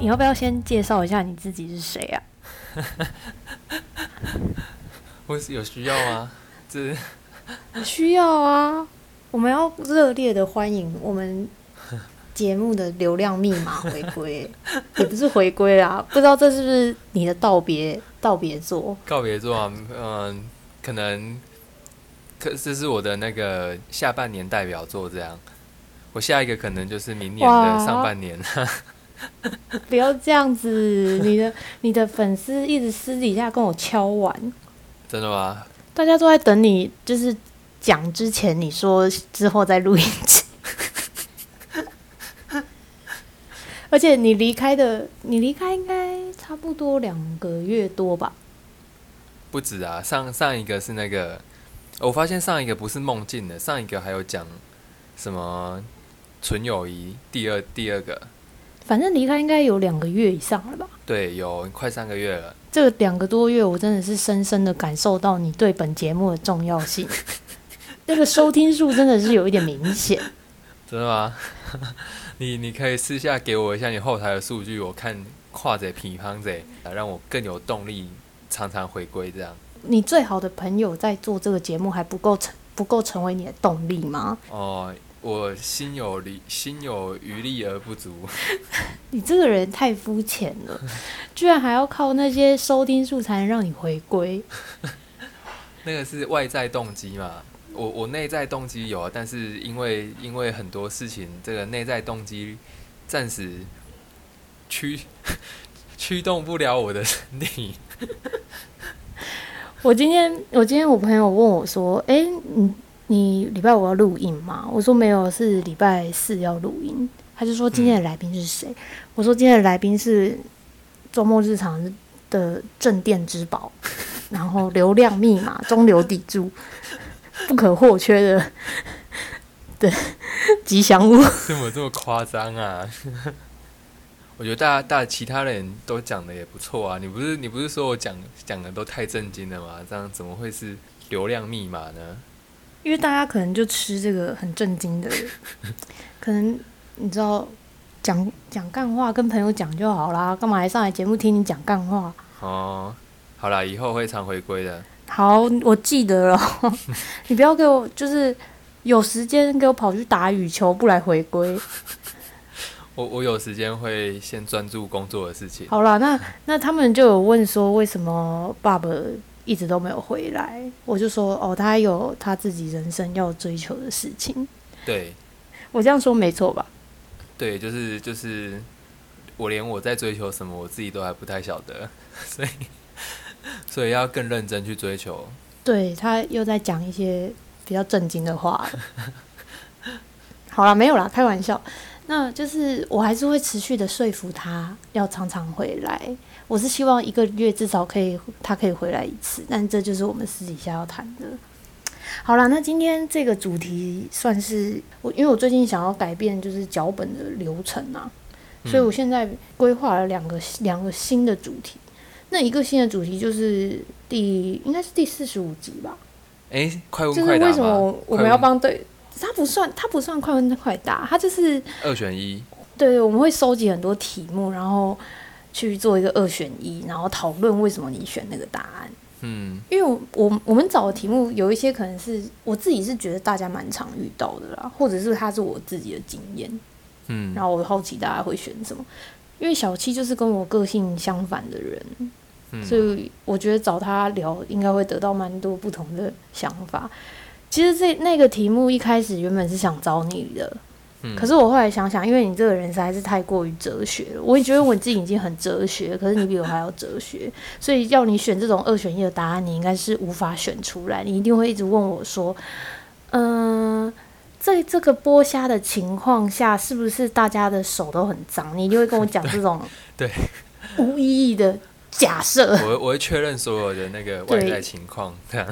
你要不要先介绍一下你自己是谁啊？我有需要吗？这 需要啊！我们要热烈的欢迎我们节目的流量密码 回归，也不是回归啦，不知道这是不是你的道别道别作？告别作啊，嗯，可能，可这是我的那个下半年代表作，这样。我下一个可能就是明年的上半年。不要这样子，你的你的粉丝一直私底下跟我敲碗，真的吗？大家都在等你，就是讲之前你说之后再录音集。而且你离开的，你离开应该差不多两个月多吧？不止啊，上上一个是那个，我发现上一个不是梦境的，上一个还有讲什么纯友谊，第二第二个，反正离开应该有两个月以上了吧？对，有快三个月了。这两个多月，我真的是深深的感受到你对本节目的重要性。那个收听数真的是有一点明显。真的吗？你你可以私下给我一下你后台的数据，我看跨者平方者，让我更有动力，常常回归这样。你最好的朋友在做这个节目还不够成不够成为你的动力吗？哦，我心有余，心有余力而不足。你这个人太肤浅了，居然还要靠那些收听数才能让你回归。那个是外在动机嘛？我我内在动机有啊，但是因为因为很多事情，这个内在动机暂时驱驱动不了我的身体。我今天我今天我朋友问我说：“诶，你你礼拜五要录音吗？”我说：“没有，是礼拜四要录音。”他就说：“今天的来宾是谁？”我说：“今天的来宾是周末日常的镇店之宝，然后流量密码、中流砥柱、不可或缺的的吉祥物。”怎么这么夸张啊？我觉得大家大其他人都讲的也不错啊。你不是你不是说我讲讲的都太震惊了吗？这样怎么会是流量密码呢？因为大家可能就吃这个很震惊的，可能你知道讲讲干话跟朋友讲就好啦，干嘛还上来节目听你讲干话？哦，好啦，以后会常回归的。好，我记得了，你不要给我就是有时间给我跑去打羽球，不来回归。我我有时间会先专注工作的事情。好啦，那那他们就有问说，为什么爸爸一直都没有回来？我就说，哦，他有他自己人生要追求的事情。对我这样说没错吧？对，就是就是，我连我在追求什么，我自己都还不太晓得，所以所以要更认真去追求。对他又在讲一些比较震惊的话。好了，没有啦，开玩笑。那就是我还是会持续的说服他要常常回来。我是希望一个月至少可以他可以回来一次，但这就是我们私底下要谈的。好啦，那今天这个主题算是我，因为我最近想要改变就是脚本的流程啊，所以我现在规划了两个两个新的主题。那一个新的主题就是第应该是第四十五集吧，哎、快问快答就是为什么我我们要帮对，它不算它不算快问快答，它就是二选一？对，我们会收集很多题目，然后去做一个二选一，然后讨论为什么你选那个答案。嗯因为我我我们找的题目有一些可能是我自己是觉得大家蛮常遇到的啦，或者是它是我自己的经验，嗯然后我好奇大家会选什么。因为小七就是跟我个性相反的人，嗯，所以我觉得找他聊应该会得到蛮多不同的想法。其实这那个题目一开始原本是想找你的，可是我后来想想，因为你这个人实在是太过于哲学了，我也觉得我自己已经很哲学，可是你比我还要哲学，所以要你选这种二选一的答案，你应该是无法选出来，你一定会一直问我说，嗯、在这个剥虾的情况下，是不是大家的手都很脏？你一定会跟我讲这种对无意义的假设。我我会确认所有的那个外在情况，这样。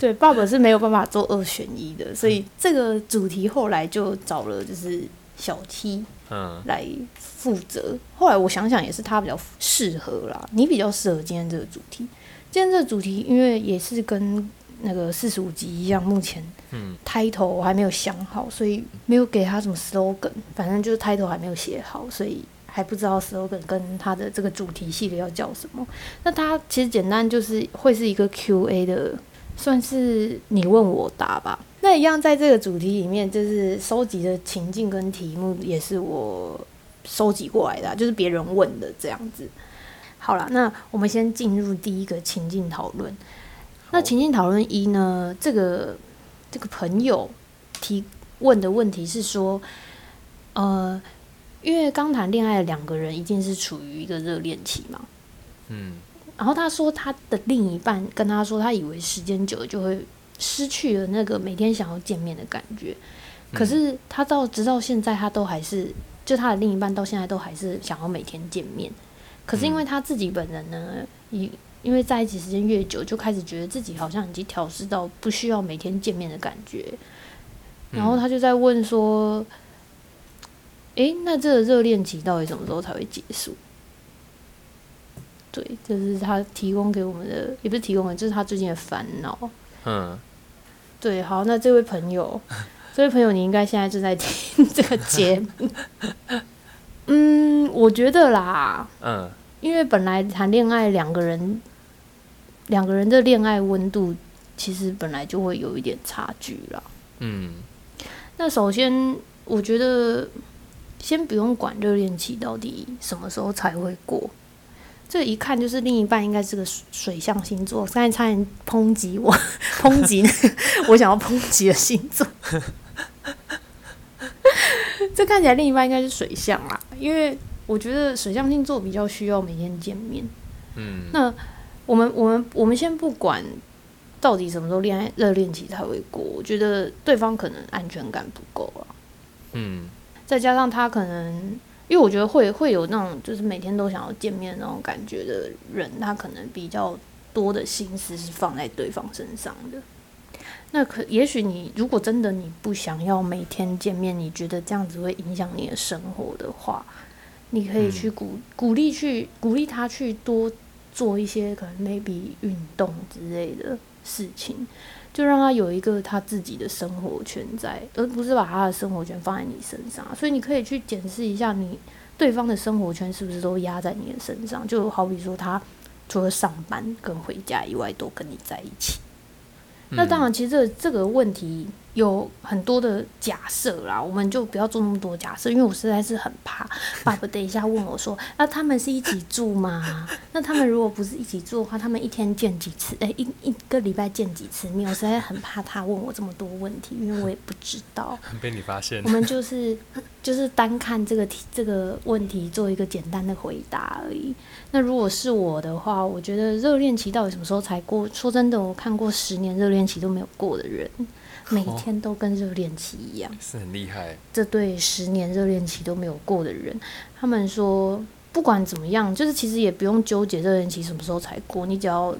对，爸爸是没有办法做二选一的，所以这个主题后来就找了就是小 T，嗯来负责。后来我想想，也是他比较适合啦，你比较适合今天这个主题。今天这个主题，因为也是跟那个四十五集一样，目前嗯 title 我还没有想好，所以没有给他什么 slogan，反正就是 title 还没有写好，所以还不知道 slogan 跟它的这个主题系列要叫什么。那它其实简单就是会是一个 Q&A 的，算是你问我答吧。那一样在这个主题里面，就是收集的情境跟题目也是我收集过来的，就是别人问的这样子。好了，那我们先进入第一个情境讨论。那情境讨论一呢？这个这个朋友提问的问题是说，呃，因为刚谈恋爱的两个人一定是处于一个热恋期嘛，嗯。然后他说他的另一半跟他说，他以为时间久了就会失去了那个每天想要见面的感觉，可是他到直到现在，他都还是就他的另一半到现在都还是想要每天见面，可是因为他自己本人呢，因因为在一起时间越久，就开始觉得自己好像已经调试到不需要每天见面的感觉，然后他就在问说：“诶，那这个热恋期到底什么时候才会结束？”对，这是他提供给我们的，也不是提供的，这是他最近的烦恼。嗯，对，好，那这位朋友，这位朋友，你应该现在正在听 这个节目。嗯，我觉得啦，嗯因为本来谈恋爱两个人，两个人的恋爱温度其实本来就会有一点差距啦。嗯那首先，我觉得先不用管热恋期到底什么时候才会过，这一看就是另一半应该是个水水象星座。刚才差点抨击我，抨击 我想要抨击的星座。这看起来另一半应该是水象啦，因为我觉得水象星座比较需要每天见面。嗯，那我们我们我们先不管到底什么时候恋爱热恋期才会过，我觉得对方可能安全感不够啊，嗯再加上他可能，因为我觉得会会有那种就是每天都想要见面的那种感觉的人，他可能比较多的心思是放在对方身上的。那可也许你如果真的你不想要每天见面，你觉得这样子会影响你的生活的话，你可以去鼓、鼓励去鼓励他去多做一些可能 maybe 运动之类的事情，就让他有一个他自己的生活圈在，而不是把他的生活圈放在你身上。所以你可以去检视一下你对方的生活圈是不是都压在你的身上，就好比说他除了上班跟回家以外都跟你在一起。那当然，其实这个这个问题有很多的假设啦，我们就不要做那么多假设，因为我实在是很怕 爸爸等一下问我说，那他们是一起住吗？那他们如果不是一起住的话，他们一天见几次？哎、一一个礼拜见几次面？我实在很怕他问我这么多问题，因为我也不知道。被你发现我，们就是就是单看这个题这个问题做一个简单的回答而已。那如果是我的话，我觉得热恋期到底什么时候才过？说真的，我看过十年热恋期都没有过的人，每天都跟热恋期一样。是很厉害，这对十年热恋期都没有过的人，他们说不管怎么样，就是其实也不用纠结热恋期什么时候才过，你只要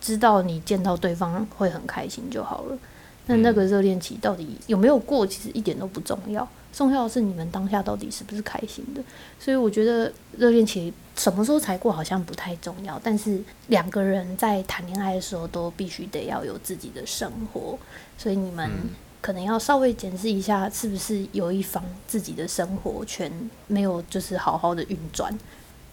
知道你见到对方会很开心就好了。那那个热恋期到底有没有过，其实一点都不重要，重要的是你们当下到底是不是开心的。所以我觉得热恋期什么时候才过好像不太重要，但是两个人在谈恋爱的时候都必须得要有自己的生活，所以你们可能要稍微检视一下，是不是有一方自己的生活圈没有就是好好的运转。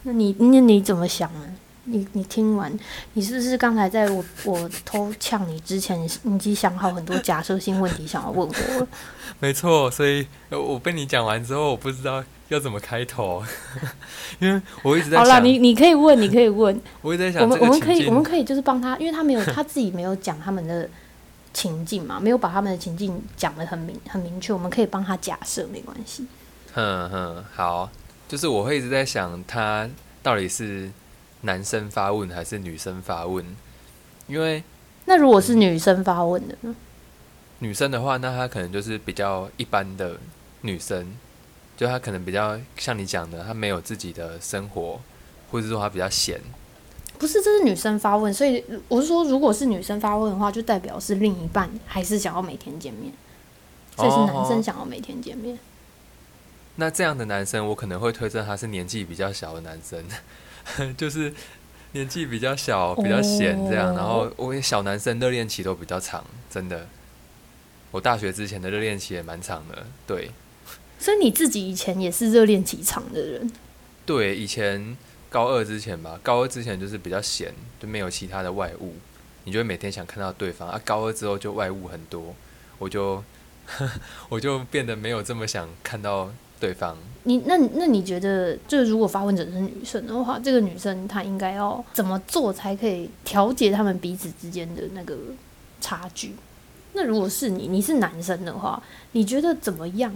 那你那你怎么想呢？你你听完，你是不是刚才在我我偷呛你之前，你已经想好很多假设性问题想要问我了？没错，所以呃我被你讲完之后，我不知道要怎么开头，因为我一直在好啦，你你可以问，你可以问，我一直在想这个们我们可以，我们可以就是帮他，因为他没有他自己没有讲他们的情境嘛，没有把他们的情境讲的很明很明确，我们可以帮他假设，没关系。嗯哼，好，就是我会一直在想，他到底是男生发问还是女生发问？因为那如果是女生发问的呢？女生的话，那她可能就是比较一般的女生，就她可能比较像你讲的，她没有自己的生活，或者说她比较闲。不是，这是女生发问，所以我是说，如果是女生发问的话，就代表是另一半还是想要每天见面，所以是男生哦想要每天见面。那这样的男生，我可能会推测他是年纪比较小的男生，就是年纪比较小、比较闲这样。哦然后我小男生热恋期都比较长，真的。我大学之前的热恋期也蛮长的，对。所以你自己以前也是热恋期长的人，对，以前高二之前吧，高二之前就是比较闲，就没有其他的外物，你就会每天想看到对方啊。高二之后就外物很多，我就 我就变得没有这么想看到对方。你那那你觉得，就是如果发问者是女生的话，这个女生她应该要怎么做才可以调节他们彼此之间的那个差距？那如果是你，你是男生的话，你觉得怎么样？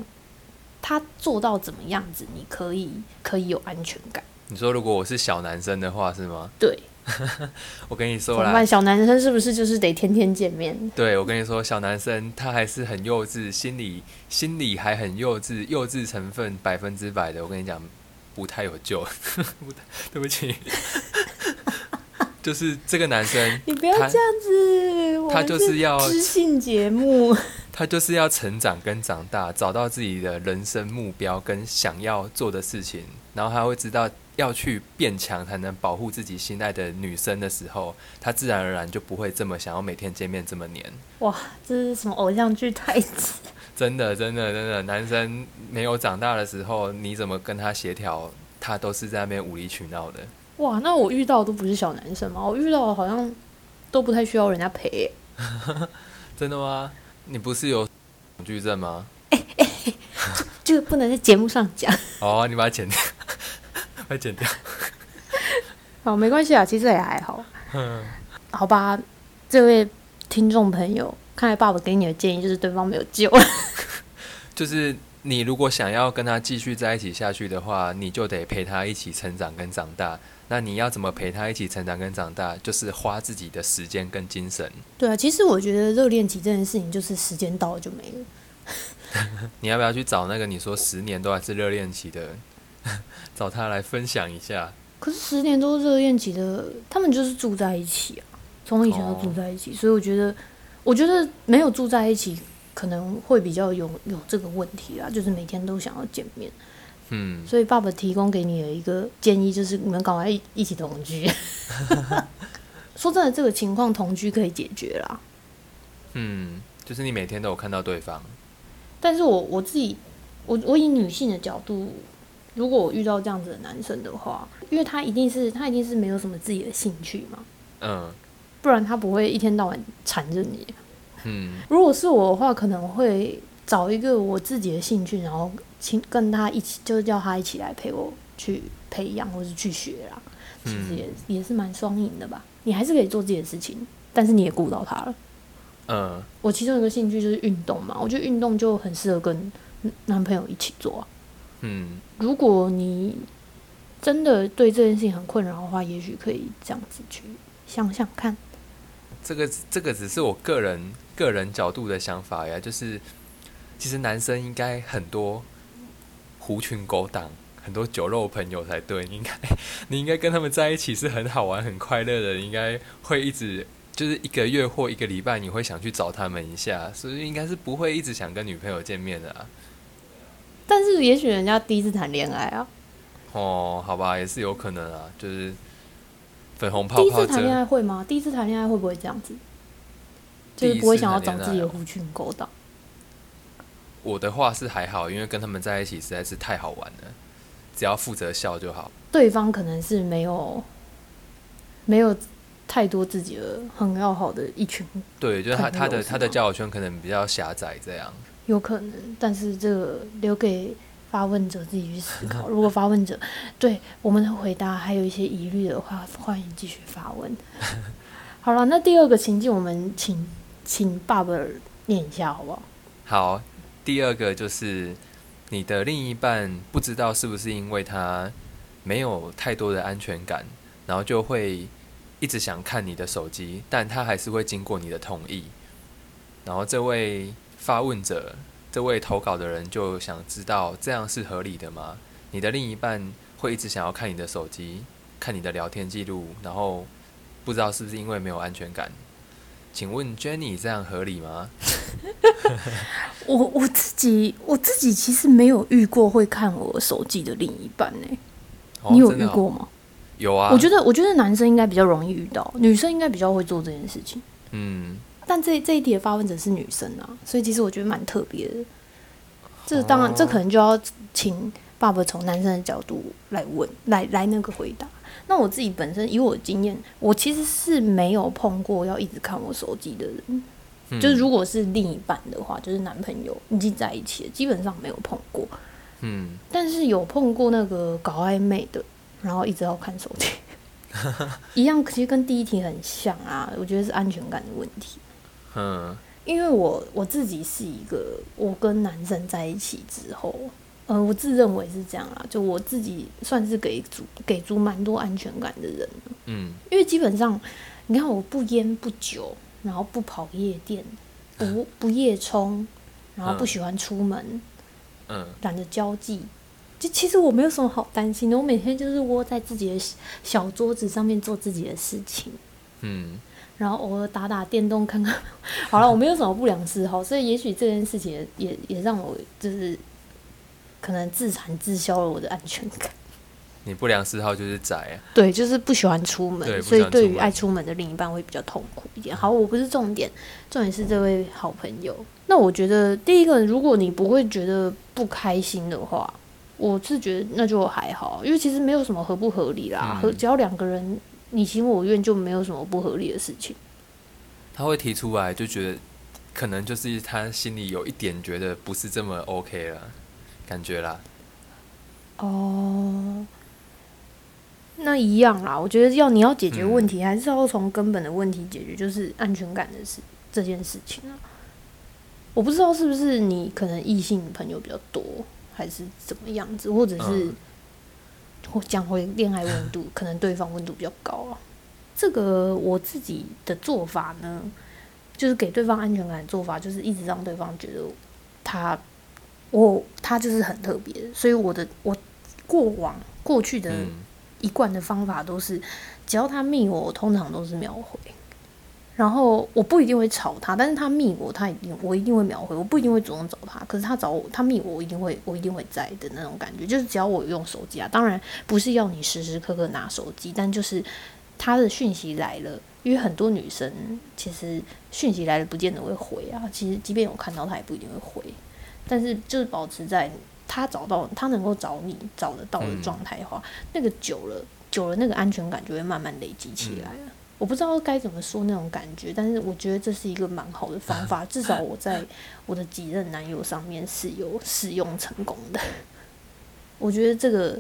他做到怎么样子，你可以可以有安全感？你说如果我是小男生的话，是吗？对，我跟你说怎么办？小男生是不是就是得天天见面？对，我跟你说，小男生他还是很幼稚，心里心里还很幼稚，幼稚成分百分之百的。我跟你讲，不太有救。对不起，就是这个男生，你不要这样子，他就是要知性节目。他就是要成长跟长大，找到自己的人生目标跟想要做的事情，然后他会知道要去变强才能保护自己心爱的女生的时候，他自然而然就不会这么想要每天见面这么黏。哇，这是什么偶像剧台词？真的，真的，真的，男生没有长大的时候，你怎么跟他协调，他都是在那边无理取闹的。哇，那我遇到都不是小男生吗？我遇到好像都不太需要人家陪。真的吗？你不是有恐惧症吗？就不能在节目上讲。哦，你把它剪掉，把它剪掉。好，没关系啊，其实也还好。嗯，好吧，这位听众朋友，看来爸爸给你的建议就是对方没有救。就是你如果想要跟他继续在一起下去的话，你就得陪他一起成长跟长大。那你要怎么陪他一起成长跟长大？就是花自己的时间跟精神。对啊，其实我觉得热恋期这件事情，就是时间到了就没了。你要不要去找那个你说十年都还是热恋期的，找他来分享一下？可是十年都是热恋期的，他们就是住在一起啊，从以前都住在一起，所以我觉得，我觉得没有住在一起可能会比较有有这个问题啊，就是每天都想要见面。嗯，所以爸爸提供给你的一个建议就是，你们赶快一一起同居。说真的，这个情况同居可以解决啦。嗯，就是你每天都有看到对方。但是我我自己，我我以女性的角度，如果我遇到这样子的男生的话，因为他一定是他一定是没有什么自己的兴趣嘛。嗯。不然他不会一天到晚缠着你。嗯。如果是我的话，可能会找一个我自己的兴趣，然后。请跟他一起，就是叫他一起来陪我去培养或是去学啦。其实也也是蛮双赢的吧。你还是可以做自己的事情，但是你也顾到他了。嗯，我其中一个兴趣就是运动嘛，我觉得运动就很适合跟男朋友一起做。嗯，如果你真的对这件事情很困扰的话，也许可以这样子去想想看。这个这个只是我个人个人角度的想法呀，就是其实男生应该很多。狐群狗党，很多酒肉朋友才对。应该，你应该跟他们在一起是很好玩、很快乐的。应该会一直就是一个月或一个礼拜，你会想去找他们一下，所以应该是不会一直想跟女朋友见面的啊。但是，也许人家第一次谈恋爱啊。哦，好吧，也是有可能啊。就是粉红泡泡。第一次谈恋爱会吗？第一次谈恋爱会不会这样子？就是不会想要找自己的狐群狗党。我的话是还好，因为跟他们在一起实在是太好玩了，只要负责笑就好。对方可能是没有没有太多自己的很要好的一群，对，就是他他的他的交友圈可能比较狭窄，这样有可能。但是这个留给发问者自己去思考。如果发问者对我们的回答还有一些疑虑的话，欢迎继续发问。好了，那第二个情境，我们请请爸爸念一下好不好？好。第二个就是你的另一半不知道是不是因为他没有太多的安全感，然后就会一直想看你的手机，但他还是会经过你的同意。然后这位发问者，这位投稿的人就想知道这样是合理的吗？你的另一半会一直想要看你的手机，看你的聊天记录，然后不知道是不是因为没有安全感？请问 Jenny 这样合理吗？我我自己我自己其实没有遇过会看我手机的另一半呢。你有遇过吗？有啊。我觉得我觉得男生应该比较容易遇到，女生应该比较会做这件事情。嗯。但这这一题的发问者是女生啊，所以其实我觉得蛮特别的。这当然，这可能就要请爸爸从男生的角度来问，来来那个回答。那我自己本身以我的经验，我其实是没有碰过要一直看我手机的人。就是如果是另一半的话，就是男朋友已经在一起了，基本上没有碰过。嗯，但是有碰过那个搞暧昧的，然后一直要看手机，一样，其实跟第一题很像啊。我觉得是安全感的问题。嗯，因为我我自己是一个，我跟男生在一起之后，呃，我自认为是这样啦，就我自己算是给足给足蛮多安全感的人。嗯，因为基本上，你看我不烟不酒，然后不跑夜店，不不夜冲，然后不喜欢出门。嗯，懒得交际，就其实我没有什么好担心的。我每天就是窝在自己的小桌子上面做自己的事情，嗯，然后偶尔打打电动，看看。好了，我没有什么不良嗜好，所以也许这件事情也也让我就是可能自残自消了我的安全感。你不良嗜好就是宅啊？对，就是不喜欢出门，对所以对于爱出门的另一半会比较痛苦一点。好，我不是重点，重点是这位好朋友。那我觉得第一个，如果你不会觉得不开心的话，我是觉得那就还好，因为其实没有什么合不合理啦，嗯和只要两个人你情我愿，就没有什么不合理的事情。他会提出来，就觉得可能就是他心里有一点觉得不是这么 OK 了，感觉啦。哦，那一样啦。我觉得要你要解决问题，还是要从根本的问题解决，就是安全感的事这件事情啊。我不知道是不是你可能异性朋友比较多，还是怎么样子，或者是讲回恋爱温度，可能对方温度比较高啊。这个我自己的做法呢，就是给对方安全感的做法，就是一直让对方觉得他我他就是很特别，所以我的我过往过去的嗯一贯的方法都是，只要他密我，我通常都是秒回。然后我不一定会吵他，但是他密我，他一定我一定会秒回，我不一定会主动找他，可是他找我，他密我，我一定会我一定会在的那种感觉，就是只要我用手机啊，当然不是要你时时刻刻拿手机，但就是他的讯息来了，因为很多女生其实讯息来了不见得会回啊，其实即便有看到他也不一定会回，但是就是保持在他找到他能够找你找得到的状态的话，那个久了久了那个安全感就会慢慢累积起来了。我不知道该怎么说那种感觉，但是我觉得这是一个蛮好的方法，至少我在我的几任男友上面是有使用成功的。我觉得这个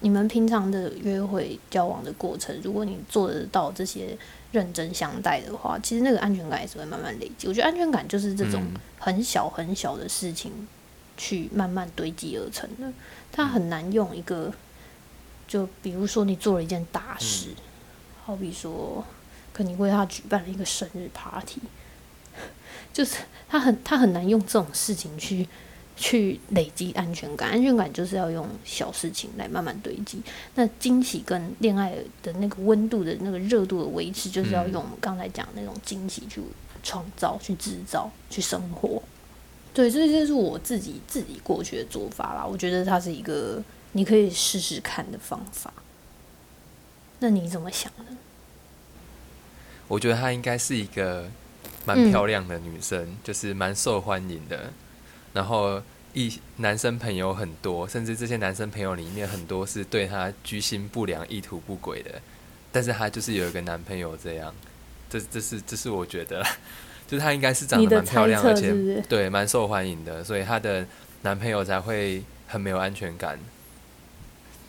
你们平常的约会交往的过程，如果你做得到这些认真相待的话，其实那个安全感也是会慢慢累积。我觉得安全感就是这种嗯很小很小的事情去慢慢堆积而成的，它很难用一个，就比如说你做了一件大事。好比说，可你为他举办了一个生日 party，就是他很他很难用这种事情去去累积安全感。安全感就是要用小事情来慢慢堆积。那惊喜跟恋爱的那个温度的那个热度的维持，就是要用我们刚才讲的那种惊喜去创造、去制造、去生活。对，这就是我自己自己过去的做法啦。我觉得它是一个你可以试试看的方法。那你怎么想呢？我觉得她应该是一个蛮嗯漂亮的女生，就是蛮受欢迎的。然后一男生朋友很多，甚至这些男生朋友里面很多是对她居心不良、意图不轨的。但是她就是有一个男朋友这样，这这是这是我觉得，就是她应该是长得蛮漂亮，而且对蛮受欢迎的，所以她的男朋友才会很没有安全感。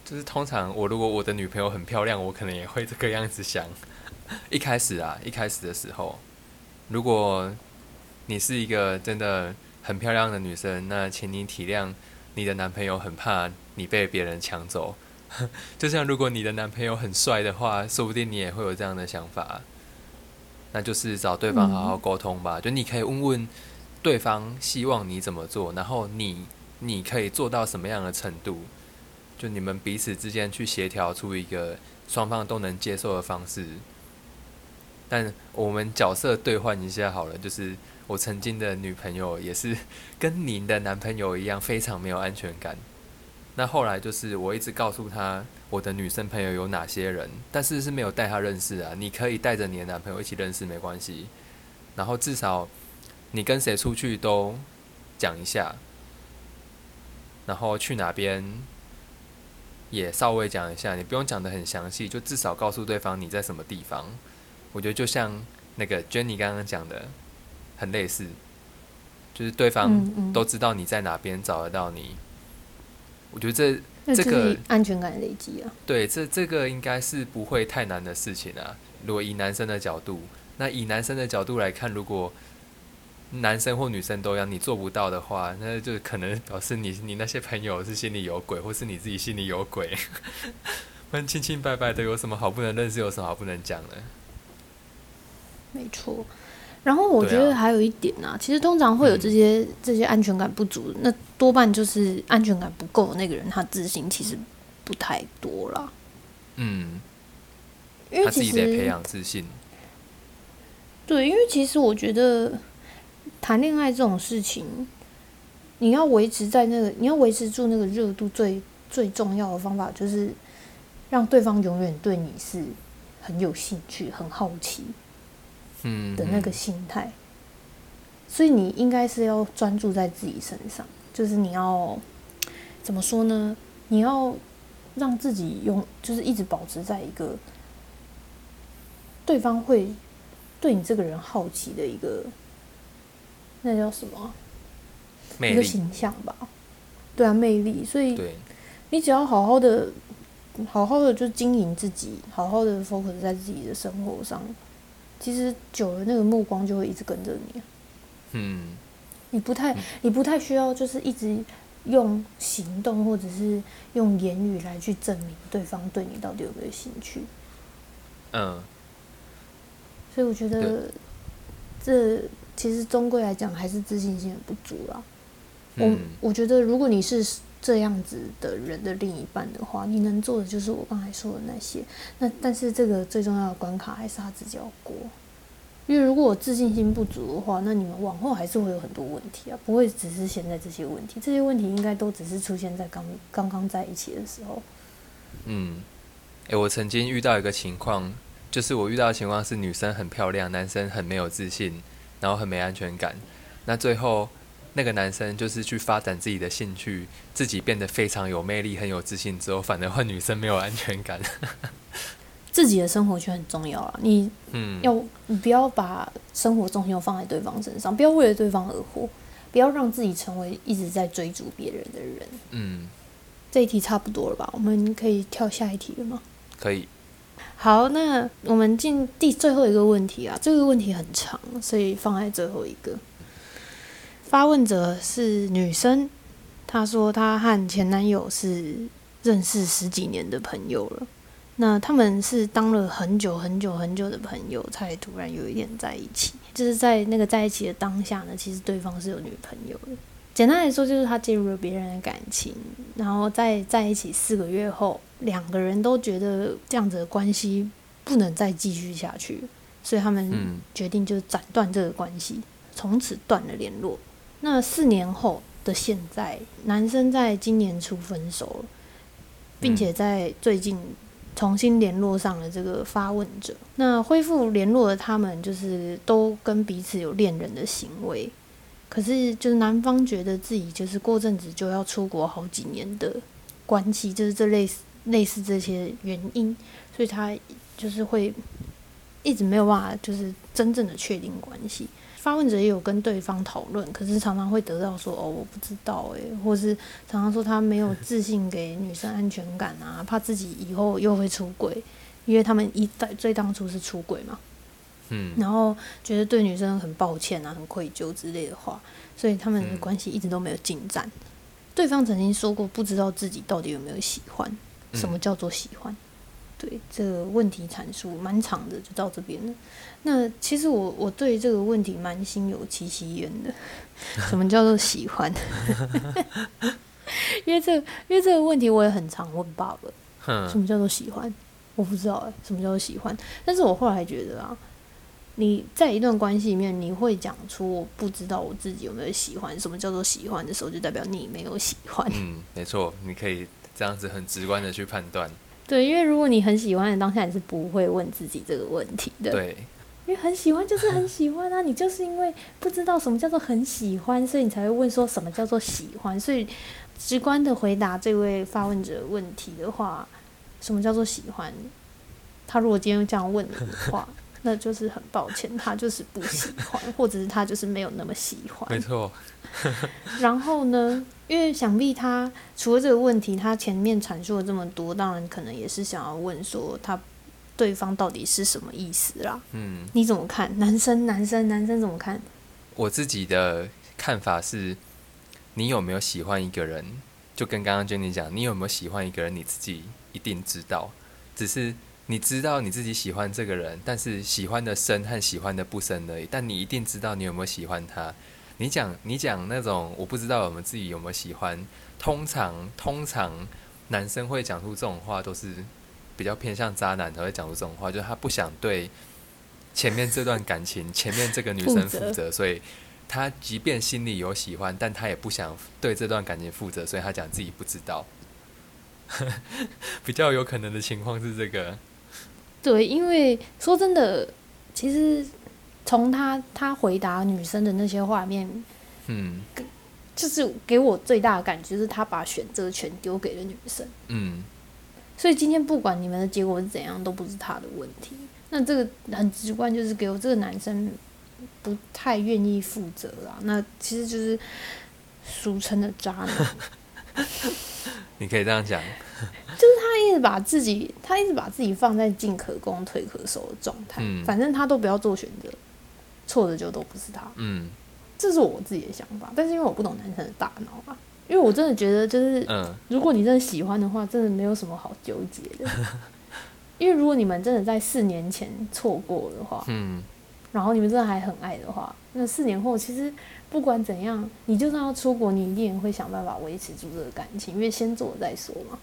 就是通常我如果我的女朋友很漂亮，我可能也会这个样子想。一开始啊，一开始的时候，如果你是一个真的很漂亮的女生，那请你体谅你的男朋友很怕你被别人抢走。就像如果你的男朋友很帅的话，说不定你也会有这样的想法。那就是找对方好好沟通吧。就你可以问问对方希望你怎么做，然后你你可以做到什么样的程度，就你们彼此之间去协调出一个双方都能接受的方式。但我们角色兑换一下好了，就是我曾经的女朋友也是跟您的男朋友一样，非常没有安全感。那后来就是我一直告诉她我的女生朋友有哪些人，但是是没有带她认识啊。你可以带着你的男朋友一起认识没关系，然后至少你跟谁出去都讲一下，然后去哪边也稍微讲一下，你不用讲的很详细，就至少告诉对方你在什么地方。我觉得就像那个 Jenny 刚刚讲的，很类似，就是对方都知道你在哪边找得到你。我觉得这这个安全感累积啊，对，这这个应该是不会太难的事情啊。如果以男生的角度，那以男生的角度来看，如果男生或女生都一样，你做不到的话，那就可能表示你你那些朋友是心里有鬼，或是你自己心里有鬼。不然清清白白的，有什么好不能认识，有什么好不能讲的？没错。然后我觉得还有一点呢，其实通常会有这些这些安全感不足，那多半就是安全感不够，那个人他自信其实不太多啦。嗯，因为其实培养自信。对，因为其实我觉得谈恋爱这种事情，你要维持在那个，你要维持住那个热度，最最重要的方法就是让对方永远对你是很有兴趣、很好奇。嗯的那个心态，所以你应该是要专注在自己身上，就是你要怎么说呢？你要让自己用，就是一直保持在一个对方会对你这个人好奇的一个，那叫什么？一个形象吧。对啊，魅力。所以，你只要好好的、好好的就经营自己，好好的 focus 在自己的生活上。其实久了，那个目光就会一直跟着你。嗯，你不太，你不太需要，就是一直用行动或者是用言语来去证明对方对你到底有没有兴趣。嗯。所以我觉得，这其实终归来讲还是自信心不足啦。我我觉得，如果你是。这样子的人的另一半的话，你能做的就是我刚才说的那些。那但是这个最重要的关卡还是他自己要过。因为如果我自信心不足的话，那你们往后还是会有很多问题啊，不会只是现在这些问题。这些问题应该都只是出现在刚刚刚在一起的时候。嗯，诶，我曾经遇到一个情况，就是我遇到的情况是女生很漂亮，男生很没有自信，然后很没安全感。那最后。那个男生就是去发展自己的兴趣，自己变得非常有魅力、很有自信之后，反而换女生没有安全感。自己的生活圈很重要啊，你嗯，要你不要把生活重心放在对方身上，不要为了对方而活，不要让自己成为一直在追逐别人的人。嗯，这一题差不多了吧？我们可以跳下一题了吗？可以。好，那我们进第最后一个问题啊，这个问题很长，所以放在最后一个。发问者是女生，她说她和前男友是认识十几年的朋友了。那他们是当了很久很久很久的朋友，才突然有一点在一起。就是在那个在一起的当下呢，其实对方是有女朋友的。简单来说，就是他介入了别人的感情，然后在在一起四个月后，两个人都觉得这样子的关系不能再继续下去，所以他们决定就斩断这个关系，从此断了联络。那四年后的现在，男生在今年初分手了，并且在最近重新联络上了这个发问者。那恢复联络的他们，就是都跟彼此有恋人的行为。可是，就是男方觉得自己就是过阵子就要出国好几年的关系，就是这类似类似这些原因，所以他就是会一直没有办法，就是真正的确定关系。发问者也有跟对方讨论，可是常常会得到说：“哦，我不知道。”诶，或是常常说他没有自信，给女生安全感啊，怕自己以后又会出轨，因为他们一在最当初是出轨嘛，嗯，然后觉得对女生很抱歉啊，很愧疚之类的话，所以他们的关系一直都没有进展。对方曾经说过，不知道自己到底有没有喜欢，什么叫做喜欢？对这个问题阐述蛮长的，就到这边了。那其实我我对这个问题蛮心有戚戚焉的。什么叫做喜欢？因为这因为这个问题我也很常问爸爸。什么叫做喜欢？我不知道哎，什么叫做喜欢？但是我后来觉得啊，你在一段关系里面，你会讲出我不知道我自己有没有喜欢，什么叫做喜欢的时候，就代表你没有喜欢。嗯，没错，你可以这样子很直观的去判断。对，因为如果你很喜欢的当下，你是不会问自己这个问题的。对，因为很喜欢就是很喜欢啊，你就是因为不知道什么叫做很喜欢，所以你才会问说什么叫做喜欢。所以直观的回答这位发问者问题的话，什么叫做喜欢？他如果今天这样问你的话，那就是很抱歉，他就是不喜欢，或者是他就是没有那么喜欢。没错。然后呢？因为想必他除了这个问题，他前面阐述了这么多，当然可能也是想要问说他。对方到底是什么意思啦？嗯，你怎么看？男生，男生，男生怎么看？我自己的看法是，你有没有喜欢一个人，就跟刚刚 Jenny 讲，你有没有喜欢一个人，你自己一定知道。只是你知道你自己喜欢这个人，但是喜欢的深和喜欢的不深而已。但你一定知道你有没有喜欢他。你讲，你讲那种我不知道我们自己有没有喜欢。通常，通常男生会讲出这种话都是。比较偏向渣男才会讲出这种话，就是他不想对前面这段感情、前面这个女生 负责，所以他即便心里有喜欢，但他也不想对这段感情负责，所以他讲自己不知道。比较有可能的情况是这个。对，因为说真的，其实从他他回答女生的那些画面，嗯，就是给我最大的感觉是他把选择权丢给了女生。嗯。所以今天不管你们的结果是怎样，都不是他的问题。那这个很直观，就是给我这个男生不太愿意负责啦。那其实就是俗称的渣男。你可以这样讲，就是他一直把自己，他一直把自己放在进可攻退可守的状态。嗯，反正他都不要做选择，错的就都不是他。嗯，这是我自己的想法。但是因为我不懂男生的大脑啊。因为我真的觉得，就是，如果你真的喜欢的话，真的没有什么好纠结的。因为如果你们真的在四年前错过的话，嗯，然后你们真的还很爱的话，那四年后其实不管怎样，你就算要出国，你一定也会想办法维持住这个感情，因为先做再说嘛。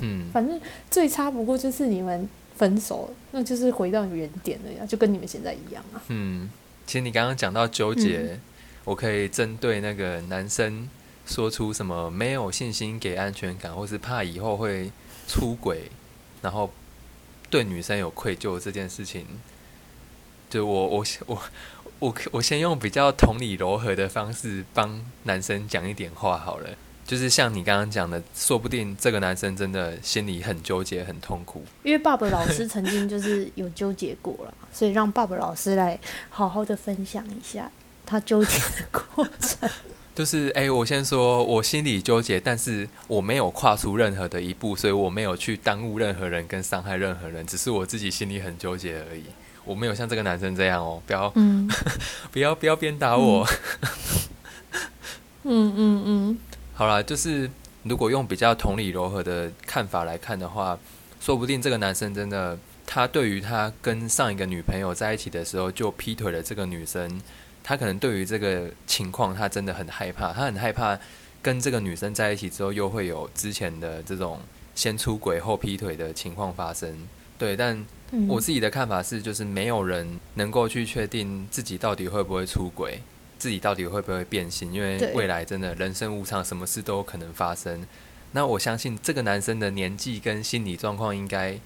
嗯，反正最差不过就是你们分手，那就是回到原点了呀，就跟你们现在一样啊。嗯，其实你刚刚讲到纠结，我可以针对那个男生。说出什么没有信心给安全感，或是怕以后会出轨，然后对女生有愧疚这件事情，就我我我我我先用比较同理柔和的方式帮男生讲一点话好了。就是像你刚刚讲的，说不定这个男生真的心里很纠结、很痛苦。因为爸爸老师曾经就是有纠结过了，所以让爸爸老师来好好的分享一下他纠结的过程。就是哎，我先说，我心里纠结，但是我没有跨出任何的一步，所以我没有去耽误任何人跟伤害任何人，只是我自己心里很纠结而已。我没有像这个男生这样哦，不要，不要，不要鞭打我。嗯嗯嗯。好了，就是如果用比较同理柔和的看法来看的话，说不定这个男生真的，他对于他跟上一个女朋友在一起的时候就劈腿了这个女生。他可能对于这个情况，他真的很害怕。他很害怕跟这个女生在一起之后，又会有之前的这种先出轨后劈腿的情况发生。对，但我自己的看法是，就是没有人能够去确定自己到底会不会出轨，自己到底会不会变心，因为未来真的人生无常，什么事都有可能发生。那我相信这个男生的年纪跟心理状况应该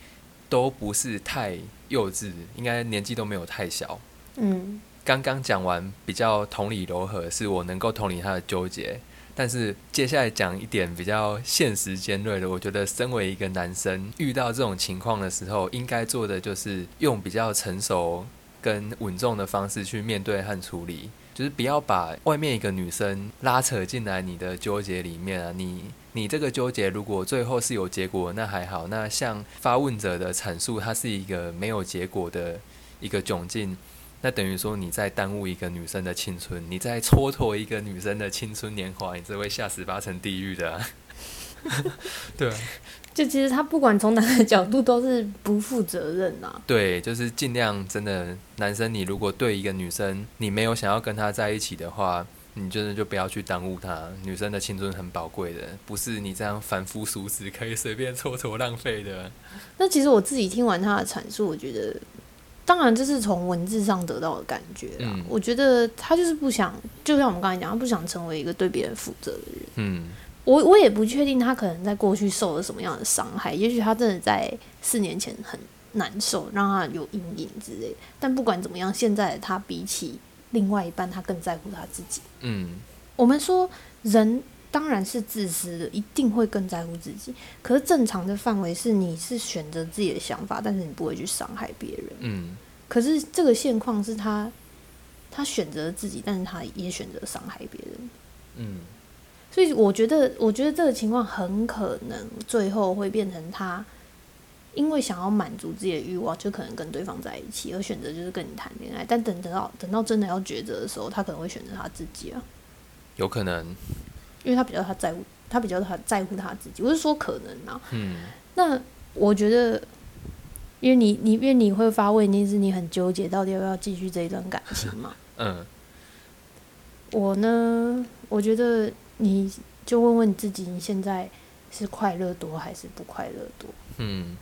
都不是太幼稚，应该年纪都没有太小。嗯。刚刚讲完比较同理柔和，是我能够同理他的纠结。但是接下来讲一点比较现实尖锐的，我觉得身为一个男生，遇到这种情况的时候，应该做的就是用比较成熟跟稳重的方式去面对和处理，就是不要把外面一个女生拉扯进来你的纠结里面啊。你你这个纠结如果最后是有结果，那还好。那像发问者的阐述，它是一个没有结果的一个窘境。那等于说你在耽误一个女生的青春，你在蹉跎一个女生的青春年华，你这会下十八层地狱的。对，就其实他不管从哪个角度都是不负责任呐。对，就是尽量真的男生，你如果对一个女生你没有想要跟她在一起的话，你真的就不要去耽误她。女生的青春很宝贵的，不是你这样凡夫俗子可以随便蹉跎浪费的。那其实我自己听完他的阐述，我觉得。当然，这是从文字上得到的感觉啦。我觉得他就是不想，就像我们刚才讲，他不想成为一个对别人负责的人。嗯，我我也不确定他可能在过去受了什么样的伤害。也许他真的在四年前很难受，让他有阴影之类。但不管怎么样，现在他比起另外一半，他更在乎他自己。嗯我们说人当然是自私的，一定会更在乎自己。可是正常的范围是，你是选择自己的想法，但是你不会去伤害别人。嗯可是这个现况是他，他选择了自己，但是他也选择伤害别人。嗯所以我觉得，我觉得这个情况很可能最后会变成他，因为想要满足自己的欲望，就可能跟对方在一起，而选择就是跟你谈恋爱。但等等到等到真的要抉择的时候，他可能会选择他自己啊，有可能。因为他比较他在乎，他比较他在乎他自己。我是说可能啊，嗯那我觉得，因为你你因为你会发问，一定是你很纠结，到底要不要继续这一段感情嘛？嗯我呢，我觉得你就问问你自己，你现在是快乐多还是不快乐多？嗯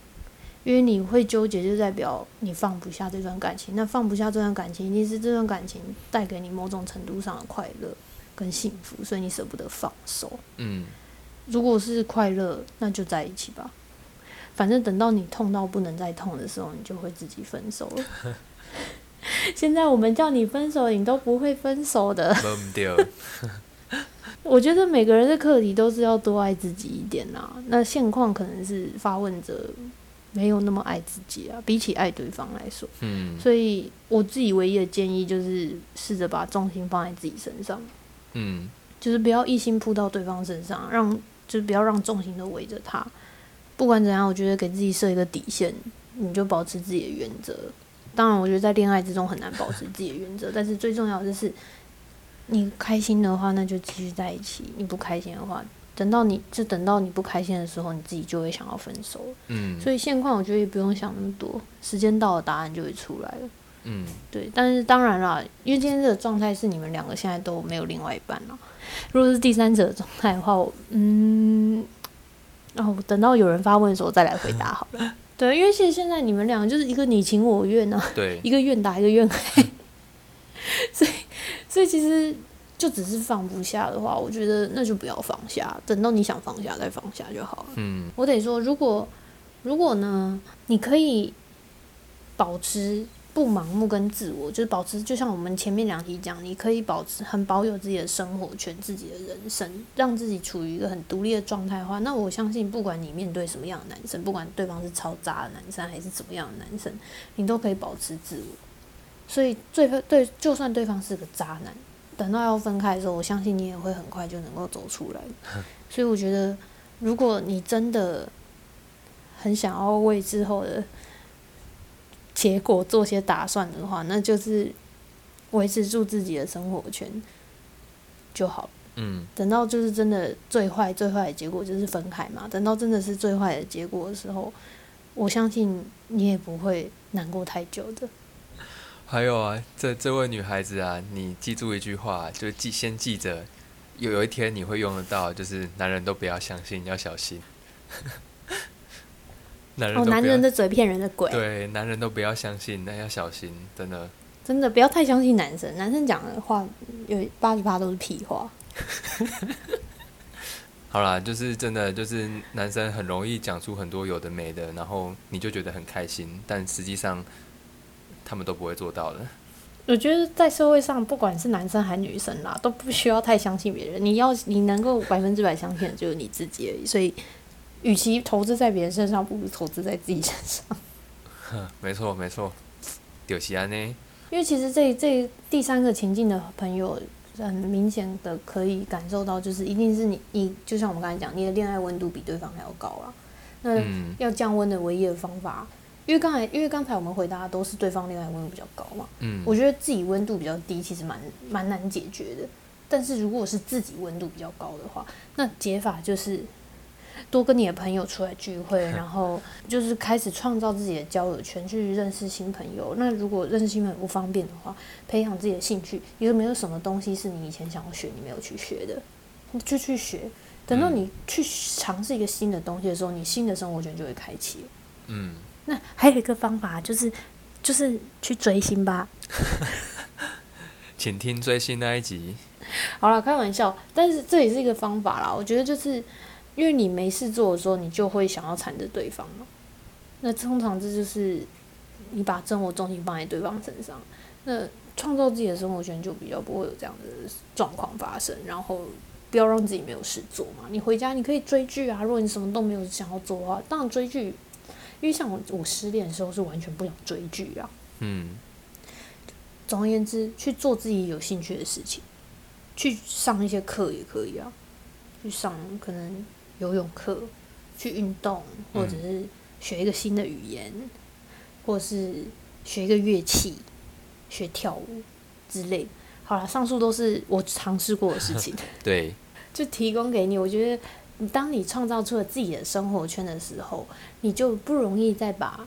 因为你会纠结，就代表你放不下这段感情。那放不下这段感情，一定是这段感情带给你某种程度上的快乐跟幸福，所以你舍不得放手。嗯如果是快乐，那就在一起吧。反正等到你痛到不能再痛的时候，你就会自己分手了。现在我们叫你分手，你都不会分手的。我觉得每个人的课题都是要多爱自己一点啦。那现况可能是发问者没有那么爱自己啊，比起爱对方来说，嗯所以我自己唯一的建议就是试着把重心放在自己身上，嗯就是不要一心扑到对方身上，让就是不要让重心都围着他。不管怎样，我觉得给自己设一个底线，你就保持自己的原则。当然，我觉得在恋爱之中很难保持自己的原则，但是最重要的是，你开心的话，那就继续在一起；你不开心的话，等到你就等到你不开心的时候，你自己就会想要分手了。嗯所以现况我觉得也不用想那么多，时间到了，答案就会出来了。嗯对，但是当然啦，因为今天这个状态是你们两个现在都没有另外一半了。如果是第三者的状态的话，我嗯，然、后等到有人发问的时候再来回答好了。对，因为其实现在你们两个就是一个你情我愿啊，对一个愿打一个愿挨，所以所以其实就只是放不下的话，我觉得那就不要放下，等到你想放下再放下就好了。嗯我得说，如果如果呢，你可以保持不盲目跟自我，就是保持，就像我们前面两题讲，你可以保持很保有自己的生活圈、自己的人生，让自己处于一个很独立的状态的话，那我相信，不管你面对什么样的男生，不管对方是超渣的男生还是怎么样的男生，你都可以保持自我。所以最对，就算对方是个渣男，等到要分开的时候，我相信你也会很快就能够走出来。所以我觉得，如果你真的很想要为之后的结果做些打算的话，那就是维持住自己的生活圈就好了。嗯等到就是真的最坏最坏的结果就是分开嘛。等到真的是最坏的结果的时候，我相信你也不会难过太久的。还有啊，这这位女孩子啊，你记住一句话，就记先记着，有有一天你会用得到，就是男人都不要相信，要小心。男人哦，男人的嘴骗人的鬼，对，男人都不要相信，那要小心，真的。真的不要太相信男生，男生讲的话有八十八都是屁话。好啦，就是真的，就是男生很容易讲出很多有的没的，然后你就觉得很开心，但实际上他们都不会做到的。我觉得在社会上，不管是男生还是女生啦，都不需要太相信别人。你要你能够百分之百相信的就是你自己而已。所以，与其投资在别人身上，不如投资在自己身上。哼 没错，没错，就是安呢。因为其实这这第三个情境的朋友，很明显的可以感受到，就是一定是你你就像我们刚才讲，你的恋爱温度比对方还要高了。那嗯要降温的唯一的方法，因为刚才因为刚才我们回答的都是对方恋爱温度比较高嘛，嗯，我觉得自己温度比较低，其实蛮蛮难解决的。但是如果是自己温度比较高的话，那解法就是多跟你的朋友出来聚会，然后就是开始创造自己的交友圈，去认识新朋友。那如果认识新朋友不方便的话，培养自己的兴趣，有没有什么东西是你以前想要学你没有去学的，你就去学。等到你去尝试一个新的东西的时候，你新的生活圈就会开启了。嗯，那还有一个方法就是，就是去追星吧。请听最新那一集。好了，开玩笑，但是这也是一个方法啦。我觉得就是因为你没事做的时候，你就会想要缠着对方嘛。那通常这就是你把生活重心放在对方身上，那创造自己的生活圈就比较不会有这样的状况发生。然后不要让自己没有事做嘛。你回家你可以追剧啊，如果你什么都没有想要做的话，当然追剧。因为像我我失恋的时候是完全不想追剧啊。嗯，总而言之，去做自己有兴趣的事情，去上一些课也可以啊，去上可能游泳课，去运动，或者是学一个新的语言，或是学一个乐器，学跳舞之类。好了，上述都是我尝试过的事情。对，就提供给你。我觉得，你当你创造出了自己的生活圈的时候，你就不容易再把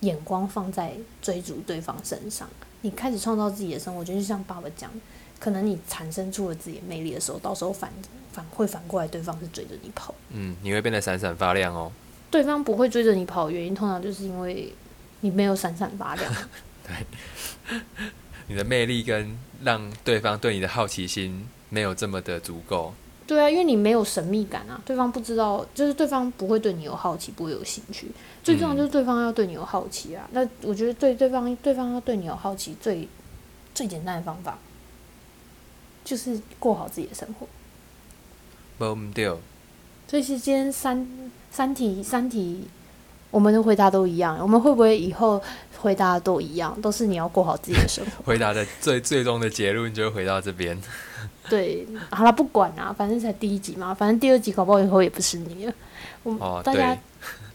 眼光放在追逐对方身上。你开始创造自己的生活圈，就像爸爸讲，可能你产生出了自己的魅力的时候，到时候反反会反过来，对方是追着你跑。嗯，你会变得闪闪发亮哦。对方不会追着你跑的原因，通常就是因为你没有闪闪发亮。对，你的魅力跟让对方对你的好奇心没有这么的足够。对啊，因为你没有神秘感啊，对方不知道，就是对方不会对你有好奇，不会有兴趣。最重要就是对方要对你有好奇啊。那我觉得对对方，对方要对你有好奇，最最简单的方法就是过好自己的生活。对，所以是今天三三题三题，我们的回答都一样。我们会不会以后回答都一样？都是你要过好自己的生活。回答的最最终的结论就回到这边。对，好了，不管啊，反正才第一集嘛，反正第二集搞不好以后也不是你了。我大家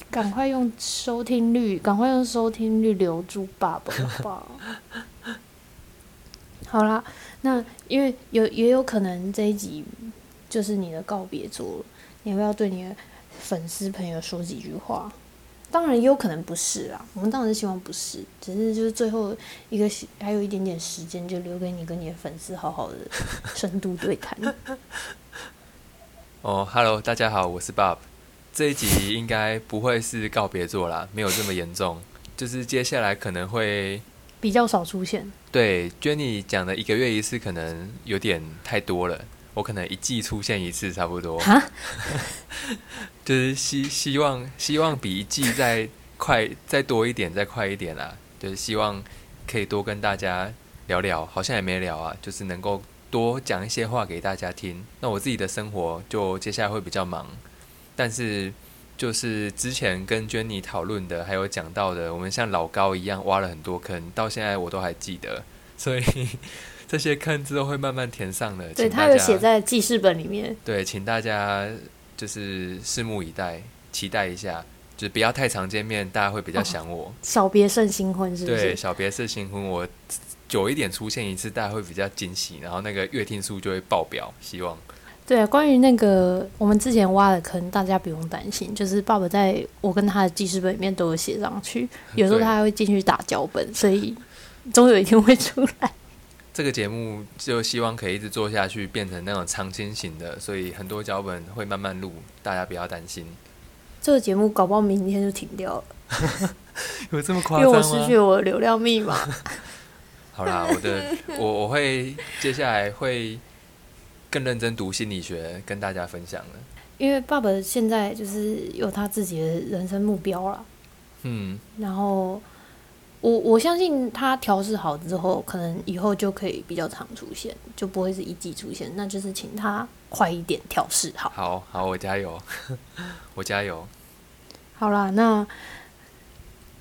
赶快用收听率，赶快用收听率留住爸爸好不好？好啦，那因为有也有可能这一集就是你的告别作，你要不要对你的粉丝朋友说几句话？当然也有可能不是啦，我们当然是希望不是，只是就是最后一个还有一点点时间，就留给你跟你的粉丝好好的深度对谈。哦，Hello，大家好，我是 Bob。这一集应该不会是告别作啦，没有这么严重，就是接下来可能会比较少出现。对，Jenny 讲的一个月一次可能有点太多了。我可能一季出现一次差不多，就是希希望希望比一季再快再多一点再快一点啦，就是希望可以多跟大家聊聊，好像也没聊啊，就是能够多讲一些话给大家听。那我自己的生活就接下来会比较忙，但是就是之前跟 Jenny 讨论的，还有讲到的，我们像老高一样挖了很多坑，到现在我都还记得，所以。这些坑之后会慢慢填上的，对他有写在记事本里面。对，请大家就是拭目以待，期待一下，就是不要太常见面，大家会比较想我。小别胜新婚是不是？对，小别胜新婚，我久一点出现一次，大家会比较惊喜，然后那个月听数就会爆表。希望。对，关于那个我们之前挖的坑，大家不用担心，就是爸爸在我跟他的记事本里面都有写上去，有时候他还会进去打脚本，所以总有一天会出来。这个节目就希望可以一直做下去，变成那种长青型的，所以很多脚本会慢慢录，大家不要担心。这个节目搞不好明天就停掉了，有这么夸张因为我失去我的流量密码。好啦，我的 我我会接下来会更认真读心理学，跟大家分享了。因为爸爸现在就是有他自己的人生目标了，嗯，然后。我我相信他调试好之后，可能以后就可以比较常出现，就不会是一季出现。那就是请他快一点调试好。好好，我加油，我加油。好啦，那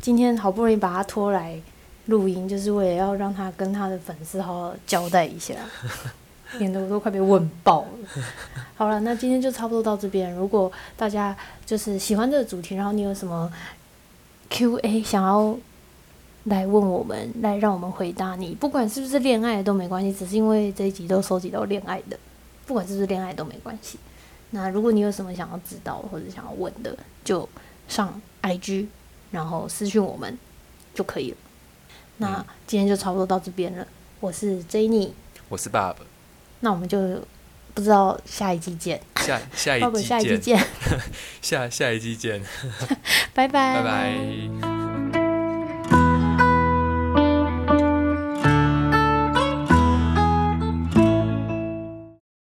今天好不容易把他拖来录音，就是为了要让他跟他的粉丝好好交代一下，免得我都快被问爆了。好了，那今天就差不多到这边。如果大家就是喜欢这个主题，然后你有什么 Q&A 想要。来问我们，来让我们回答你，不管是不是恋爱都没关系，只是因为这一集都收集到恋爱的，不管是不是恋爱都没关系。那如果你有什么想要知道或者想要问的，就上 IG，然后私讯我们就可以了。那今天就差不多到这边了，我是 Jenny，我是 Bob，，那我们就不知道下一季见，下下一季见，下一季见，下下一季见，拜拜，拜拜。